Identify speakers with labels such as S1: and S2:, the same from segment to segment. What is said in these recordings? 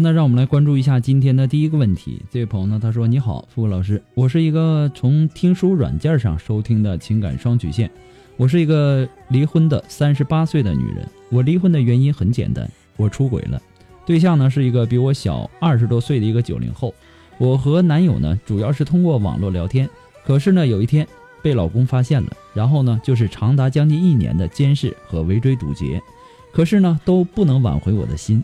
S1: 那让我们来关注一下今天的第一个问题。这位朋友呢，他说：“你好，付老师，我是一个从听书软件上收听的情感双曲线。我是一个离婚的三十八岁的女人。我离婚的原因很简单，我出轨了。对象呢是一个比我小二十多岁的一个九零后。我和男友呢主要是通过网络聊天，可是呢有一天被老公发现了，然后呢就是长达将近一年的监视和围追堵截，可是呢都不能挽回我的心。”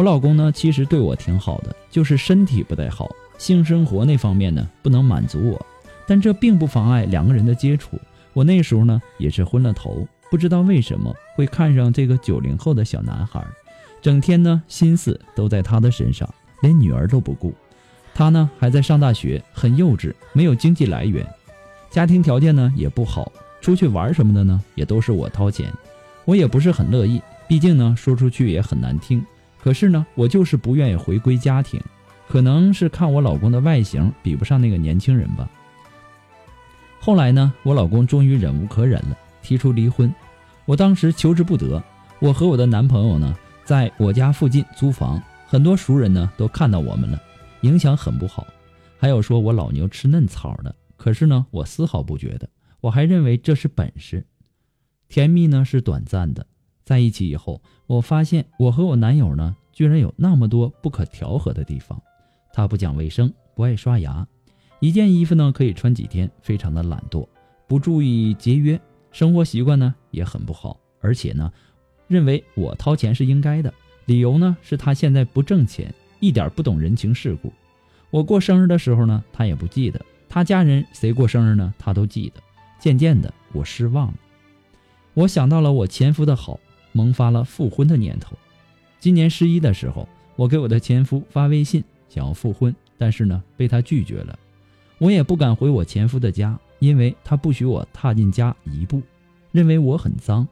S1: 我老公呢，其实对我挺好的，就是身体不太好，性生活那方面呢不能满足我，但这并不妨碍两个人的接触。我那时候呢也是昏了头，不知道为什么会看上这个九零后的小男孩，整天呢心思都在他的身上，连女儿都不顾。他呢还在上大学，很幼稚，没有经济来源，家庭条件呢也不好，出去玩什么的呢也都是我掏钱，我也不是很乐意，毕竟呢说出去也很难听。可是呢，我就是不愿意回归家庭，可能是看我老公的外形比不上那个年轻人吧。后来呢，我老公终于忍无可忍了，提出离婚。我当时求之不得。我和我的男朋友呢，在我家附近租房，很多熟人呢都看到我们了，影响很不好。还有说我老牛吃嫩草的，可是呢，我丝毫不觉得，我还认为这是本事。甜蜜呢是短暂的。在一起以后，我发现我和我男友呢，居然有那么多不可调和的地方。他不讲卫生，不爱刷牙，一件衣服呢可以穿几天，非常的懒惰，不注意节约，生活习惯呢也很不好。而且呢，认为我掏钱是应该的，理由呢是他现在不挣钱，一点不懂人情世故。我过生日的时候呢，他也不记得；他家人谁过生日呢，他都记得。渐渐的，我失望了。我想到了我前夫的好。萌发了复婚的念头。今年十一的时候，我给我的前夫发微信，想要复婚，但是呢，被他拒绝了。我也不敢回我前夫的家，因为他不许我踏进家一步，认为我很脏。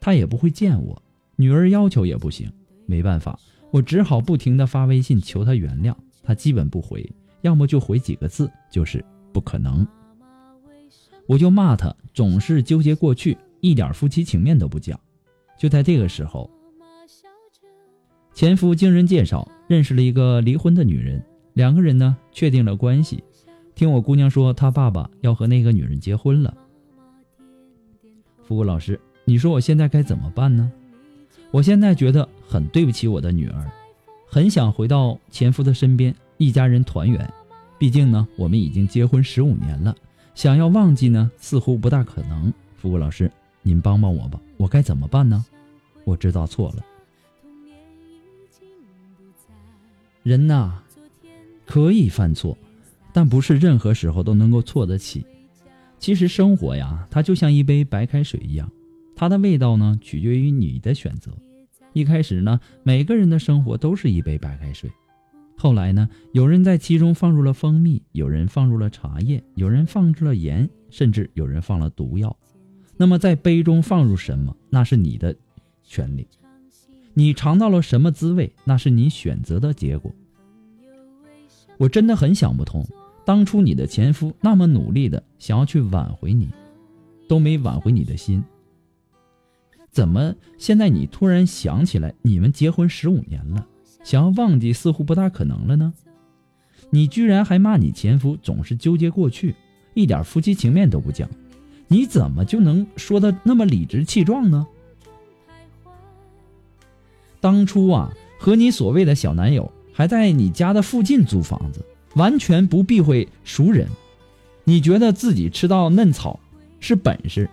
S1: 他也不会见我，女儿要求也不行。没办法，我只好不停的发微信求他原谅。他基本不回，要么就回几个字，就是不可能。我就骂他，总是纠结过去，一点夫妻情面都不讲。就在这个时候，前夫经人介绍认识了一个离婚的女人，两个人呢确定了关系，听我姑娘说，她爸爸要和那个女人结婚了。付顾老师，你说我现在该怎么办呢？我现在觉得很对不起我的女儿，很想回到前夫的身边，一家人团圆。毕竟呢，我们已经结婚十五年了，想要忘记呢，似乎不大可能。付顾老师，您帮帮我吧，我该怎么办呢？我知道错了。人呐，可以犯错，但不是任何时候都能够错得起。其实生活呀，它就像一杯白开水一样，它的味道呢，取决于你的选择。一开始呢，每个人的生活都是一杯白开水，后来呢，有人在其中放入了蜂蜜，有人放入了茶叶，有人放置了盐，甚至有人放了毒药。那么，在杯中放入什么，那是你的权利。你尝到了什么滋味？那是你选择的结果。我真的很想不通，当初你的前夫那么努力的想要去挽回你，都没挽回你的心，怎么现在你突然想起来你们结婚十五年了，想要忘记似乎不大可能了呢？你居然还骂你前夫总是纠结过去，一点夫妻情面都不讲，你怎么就能说的那么理直气壮呢？当初啊，和你所谓的小男友还在你家的附近租房子，完全不避讳熟人。你觉得自己吃到嫩草是本事，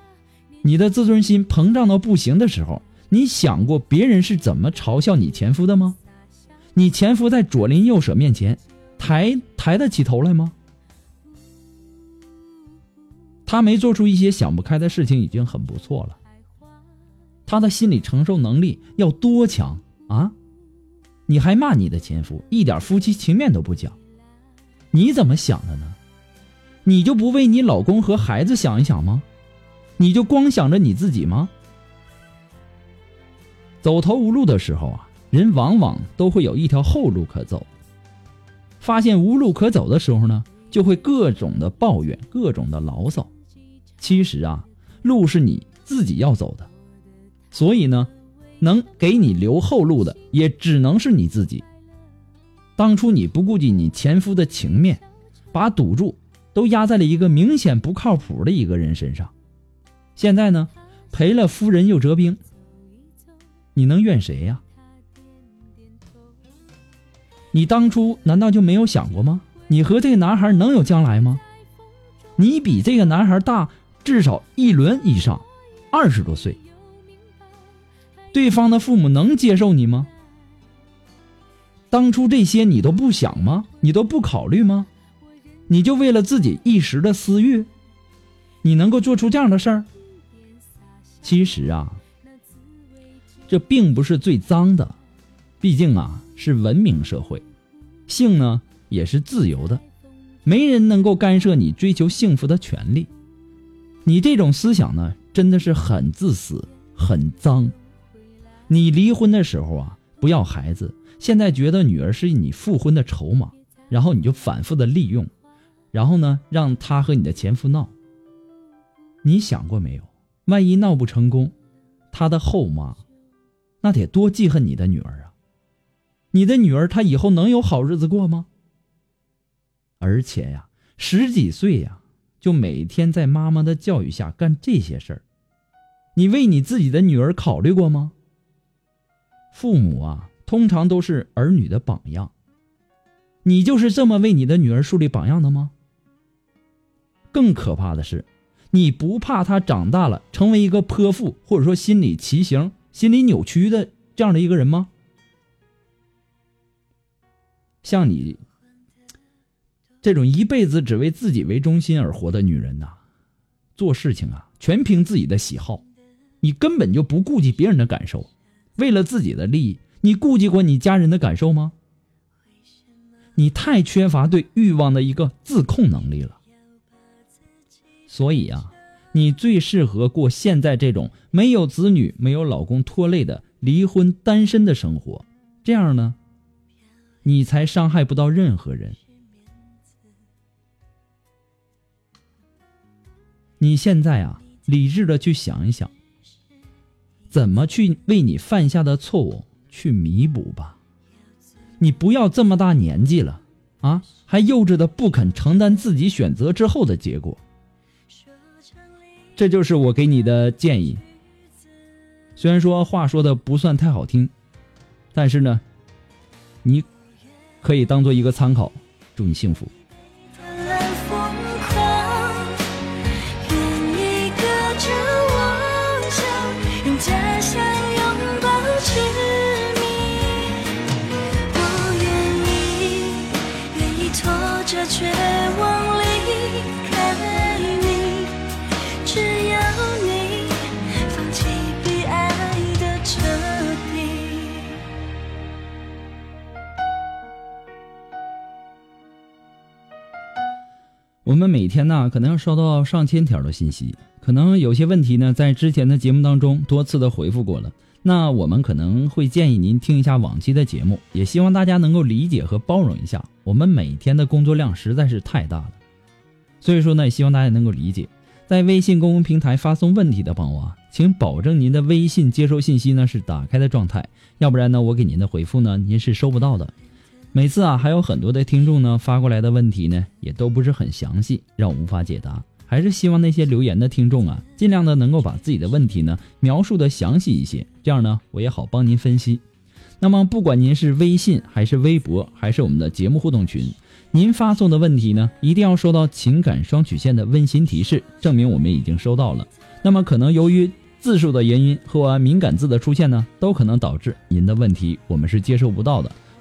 S1: 你的自尊心膨胀到不行的时候，你想过别人是怎么嘲笑你前夫的吗？你前夫在左邻右舍面前抬抬得起头来吗？他没做出一些想不开的事情已经很不错了。他的心理承受能力要多强啊！你还骂你的前夫，一点夫妻情面都不讲，你怎么想的呢？你就不为你老公和孩子想一想吗？你就光想着你自己吗？走投无路的时候啊，人往往都会有一条后路可走。发现无路可走的时候呢，就会各种的抱怨，各种的牢骚。其实啊，路是你自己要走的。所以呢，能给你留后路的也只能是你自己。当初你不顾及你前夫的情面，把赌注都压在了一个明显不靠谱的一个人身上，现在呢，赔了夫人又折兵，你能怨谁呀？你当初难道就没有想过吗？你和这个男孩能有将来吗？你比这个男孩大至少一轮以上，二十多岁。对方的父母能接受你吗？当初这些你都不想吗？你都不考虑吗？你就为了自己一时的私欲，你能够做出这样的事儿？其实啊，这并不是最脏的，毕竟啊是文明社会，性呢也是自由的，没人能够干涉你追求幸福的权利。你这种思想呢，真的是很自私，很脏。你离婚的时候啊，不要孩子，现在觉得女儿是你复婚的筹码，然后你就反复的利用，然后呢，让她和你的前夫闹。你想过没有？万一闹不成功，他的后妈，那得多记恨你的女儿啊！你的女儿她以后能有好日子过吗？而且呀，十几岁呀，就每天在妈妈的教育下干这些事儿，你为你自己的女儿考虑过吗？父母啊，通常都是儿女的榜样。你就是这么为你的女儿树立榜样的吗？更可怕的是，你不怕她长大了成为一个泼妇，或者说心理畸形、心理扭曲的这样的一个人吗？像你这种一辈子只为自己为中心而活的女人呐，做事情啊全凭自己的喜好，你根本就不顾及别人的感受。为了自己的利益，你顾及过你家人的感受吗？你太缺乏对欲望的一个自控能力了。所以啊，你最适合过现在这种没有子女、没有老公拖累的离婚单身的生活。这样呢，你才伤害不到任何人。你现在啊，理智的去想一想。怎么去为你犯下的错误去弥补吧？你不要这么大年纪了，啊，还幼稚的不肯承担自己选择之后的结果。这就是我给你的建议。虽然说话说的不算太好听，但是呢，你可以当做一个参考。祝你幸福。我们每天呢，可能要收到上千条的信息，可能有些问题呢，在之前的节目当中多次的回复过了。那我们可能会建议您听一下往期的节目，也希望大家能够理解和包容一下。我们每天的工作量实在是太大了，所以说呢，也希望大家能够理解。在微信公共平台发送问题的朋友啊，请保证您的微信接收信息呢是打开的状态，要不然呢，我给您的回复呢，您是收不到的。每次啊，还有很多的听众呢发过来的问题呢，也都不是很详细，让我无法解答。还是希望那些留言的听众啊，尽量的能够把自己的问题呢描述的详细一些，这样呢我也好帮您分析。那么不管您是微信还是微博，还是我们的节目互动群，您发送的问题呢，一定要收到情感双曲线的温馨提示，证明我们已经收到了。那么可能由于字数的原因和敏感字的出现呢，都可能导致您的问题我们是接收不到的。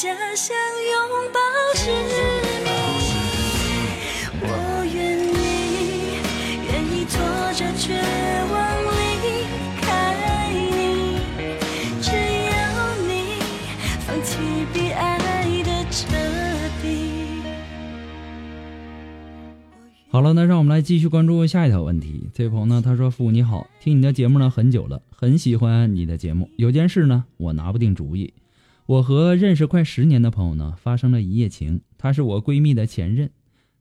S1: 家乡拥抱着你，我愿意，愿意拖着绝望离开你，只要你放弃比爱的彻底。好了，那让我们来继续关注下一条问题。这位朋友呢，他说：“父你好，听你的节目呢很久了，很喜欢你的节目。有件事呢，我拿不定主意。”我和认识快十年的朋友呢，发生了一夜情。她是我闺蜜的前任，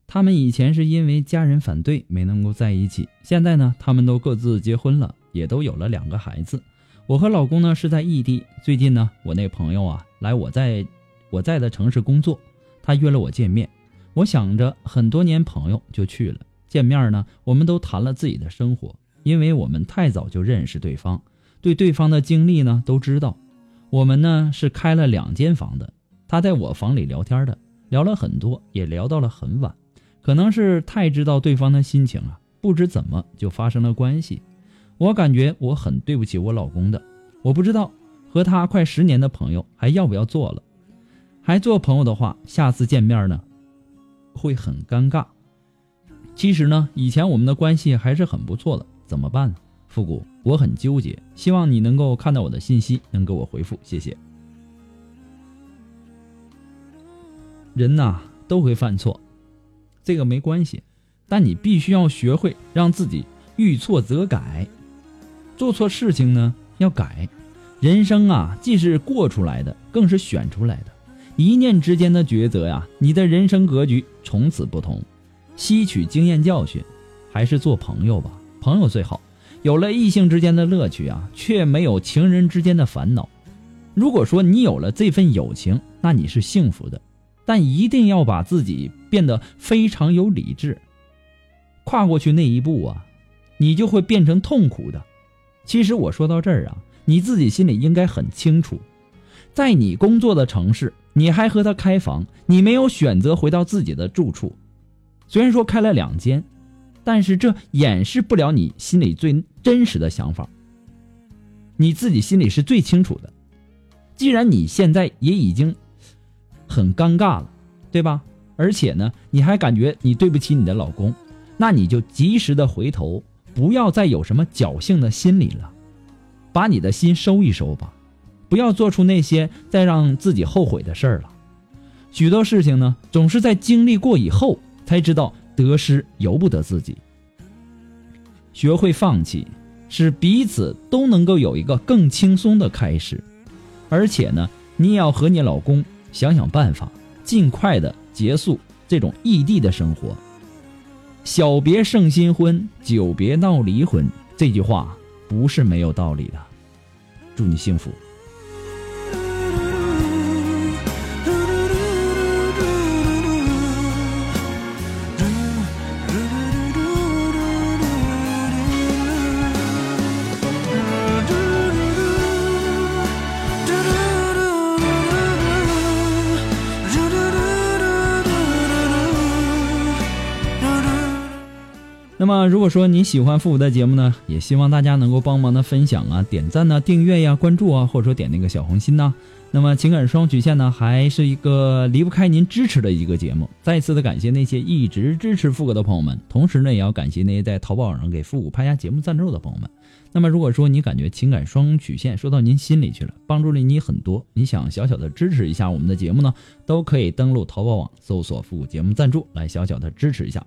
S1: 他们以前是因为家人反对没能够在一起。现在呢，他们都各自结婚了，也都有了两个孩子。我和老公呢是在异地。最近呢，我那朋友啊来我在我在的城市工作，他约了我见面。我想着很多年朋友就去了见面呢，我们都谈了自己的生活，因为我们太早就认识对方，对对方的经历呢都知道。我们呢是开了两间房的，他在我房里聊天的，聊了很多，也聊到了很晚。可能是太知道对方的心情啊，不知怎么就发生了关系。我感觉我很对不起我老公的，我不知道和他快十年的朋友还要不要做了，还做朋友的话，下次见面呢会很尴尬。其实呢，以前我们的关系还是很不错的，怎么办呢？复古，我很纠结，希望你能够看到我的信息，能给我回复，谢谢。人呐都会犯错，这个没关系，但你必须要学会让自己遇错则改，做错事情呢要改。人生啊，既是过出来的，更是选出来的，一念之间的抉择呀，你的人生格局从此不同。吸取经验教训，还是做朋友吧，朋友最好。有了异性之间的乐趣啊，却没有情人之间的烦恼。如果说你有了这份友情，那你是幸福的，但一定要把自己变得非常有理智。跨过去那一步啊，你就会变成痛苦的。其实我说到这儿啊，你自己心里应该很清楚，在你工作的城市，你还和他开房，你没有选择回到自己的住处，虽然说开了两间。但是这掩饰不了你心里最真实的想法，你自己心里是最清楚的。既然你现在也已经很尴尬了，对吧？而且呢，你还感觉你对不起你的老公，那你就及时的回头，不要再有什么侥幸的心理了，把你的心收一收吧，不要做出那些再让自己后悔的事儿了。许多事情呢，总是在经历过以后才知道得失由不得自己。学会放弃，使彼此都能够有一个更轻松的开始。而且呢，你也要和你老公想想办法，尽快的结束这种异地的生活。小别胜新婚，久别闹离婚，这句话不是没有道理的。祝你幸福。那么，如果说你喜欢复古的节目呢，也希望大家能够帮忙的分享啊、点赞呢、订阅呀、关注啊，或者说点那个小红心呐。那么，情感双曲线呢，还是一个离不开您支持的一个节目。再次的感谢那些一直支持复古的朋友们，同时呢，也要感谢那些在淘宝上给复古拍下节目赞助的朋友们。那么，如果说你感觉情感双曲线说到您心里去了，帮助了你很多，你想小小的支持一下我们的节目呢，都可以登录淘宝网搜索“复古节目赞助”来小小的支持一下。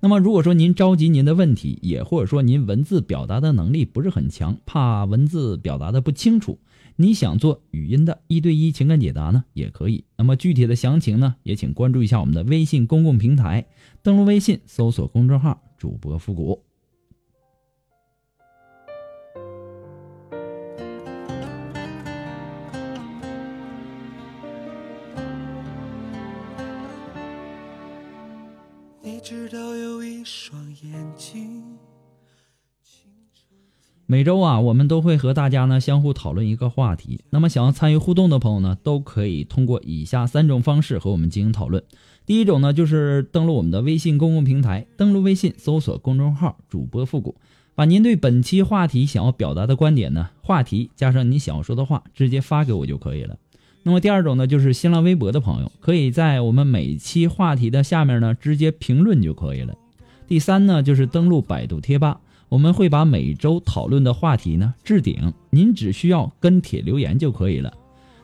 S1: 那么，如果说您着急您的问题，也或者说您文字表达的能力不是很强，怕文字表达的不清楚，你想做语音的一对一情感解答呢，也可以。那么具体的详情呢，也请关注一下我们的微信公共平台，登录微信搜索公众号“主播复古”。
S2: 双眼睛
S1: 每周啊，我们都会和大家呢相互讨论一个话题。那么，想要参与互动的朋友呢，都可以通过以下三种方式和我们进行讨论。第一种呢，就是登录我们的微信公共平台，登录微信搜索公众号“主播复古”，把您对本期话题想要表达的观点呢，话题加上你想要说的话，直接发给我就可以了。那么第二种呢，就是新浪微博的朋友，可以在我们每期话题的下面呢直接评论就可以了。第三呢，就是登录百度贴吧，我们会把每周讨论的话题呢置顶，您只需要跟帖留言就可以了。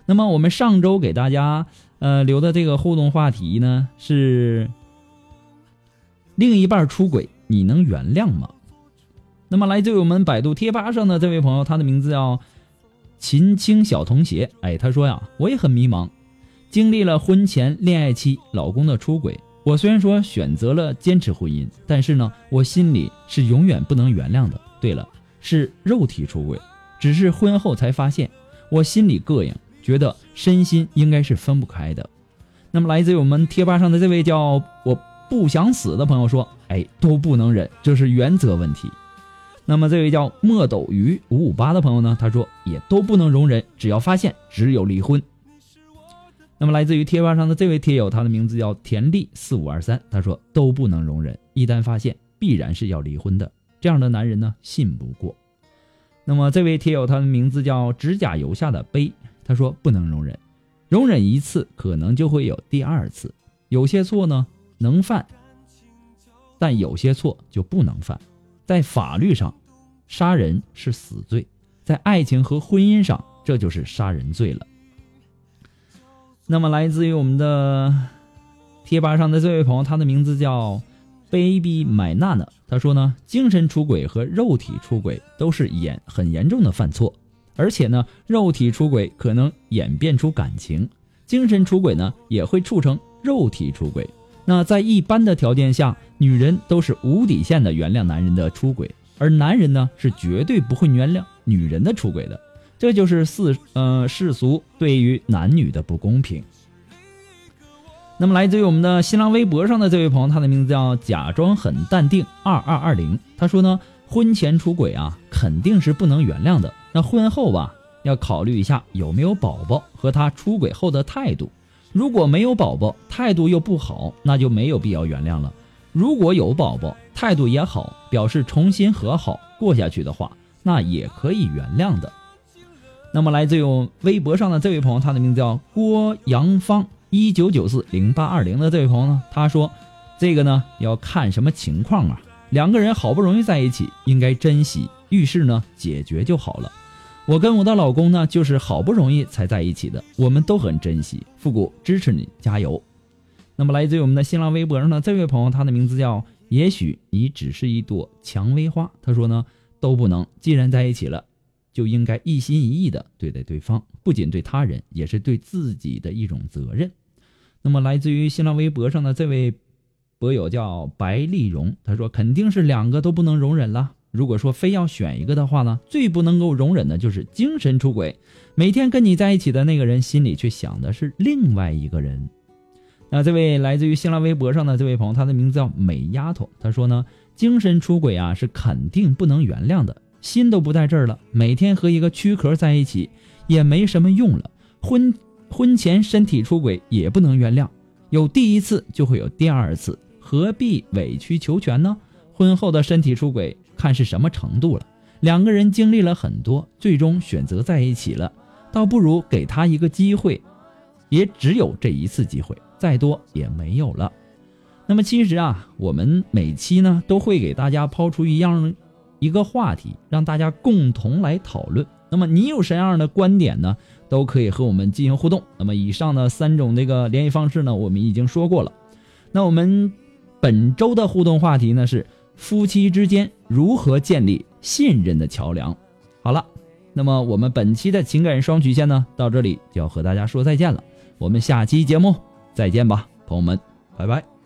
S1: 那么我们上周给大家呃留的这个互动话题呢是另一半出轨，你能原谅吗？那么来自于我们百度贴吧上的这位朋友，他的名字叫。秦青小童鞋，哎，他说呀，我也很迷茫，经历了婚前恋爱期老公的出轨，我虽然说选择了坚持婚姻，但是呢，我心里是永远不能原谅的。对了，是肉体出轨，只是婚后才发现，我心里膈应，觉得身心应该是分不开的。那么来自于我们贴吧上的这位叫我不想死的朋友说，哎，都不能忍，这是原则问题。那么这位叫墨斗鱼五五八的朋友呢，他说也都不能容忍，只要发现只有离婚。那么来自于贴吧上的这位贴友，他的名字叫田丽四五二三，他说都不能容忍，一旦发现必然是要离婚的，这样的男人呢信不过。那么这位贴友，他的名字叫指甲油下的杯，他说不能容忍，容忍一次可能就会有第二次，有些错呢能犯，但有些错就不能犯，在法律上。杀人是死罪，在爱情和婚姻上，这就是杀人罪了。那么，来自于我们的贴吧上的这位朋友，他的名字叫 Baby 买娜娜，他说呢，精神出轨和肉体出轨都是严很严重的犯错，而且呢，肉体出轨可能演变出感情，精神出轨呢也会促成肉体出轨。那在一般的条件下，女人都是无底线的原谅男人的出轨。而男人呢，是绝对不会原谅女人的出轨的，这就是世呃世俗对于男女的不公平。那么，来自于我们的新浪微博上的这位朋友，他的名字叫假装很淡定二二二零，他说呢，婚前出轨啊，肯定是不能原谅的。那婚后吧，要考虑一下有没有宝宝和他出轨后的态度。如果没有宝宝，态度又不好，那就没有必要原谅了。如果有宝宝，态度也好，表示重新和好过下去的话，那也可以原谅的。那么，来自于微博上的这位朋友，他的名字叫郭阳芳一九九四零八二零的这位朋友呢，他说：“这个呢要看什么情况啊？两个人好不容易在一起，应该珍惜，遇事呢解决就好了。我跟我的老公呢，就是好不容易才在一起的，我们都很珍惜。复古支持你，加油。那么来自于我们的新浪微博上的这位朋友，他的名字叫也许你只是一朵蔷薇花。他说呢，都不能，既然在一起了，就应该一心一意的对待对方，不仅对他人，也是对自己的一种责任。那么来自于新浪微博上的这位博友叫白丽蓉，他说肯定是两个都不能容忍了。如果说非要选一个的话呢，最不能够容忍的就是精神出轨。每天跟你在一起的那个人，心里却想的是另外一个人。那这位来自于新浪微博上的这位朋友，他的名字叫美丫头，他说呢，精神出轨啊是肯定不能原谅的，心都不在这儿了，每天和一个躯壳在一起也没什么用了。婚婚前身体出轨也不能原谅，有第一次就会有第二次，何必委曲求全呢？婚后的身体出轨。看是什么程度了，两个人经历了很多，最终选择在一起了，倒不如给他一个机会，也只有这一次机会，再多也没有了。那么其实啊，我们每期呢都会给大家抛出一样一个话题，让大家共同来讨论。那么你有什么样的观点呢？都可以和我们进行互动。那么以上的三种这个联系方式呢，我们已经说过了。那我们本周的互动话题呢是。夫妻之间如何建立信任的桥梁？好了，那么我们本期的情感双曲线呢，到这里就要和大家说再见了。我们下期节目再见吧，朋友们，拜拜。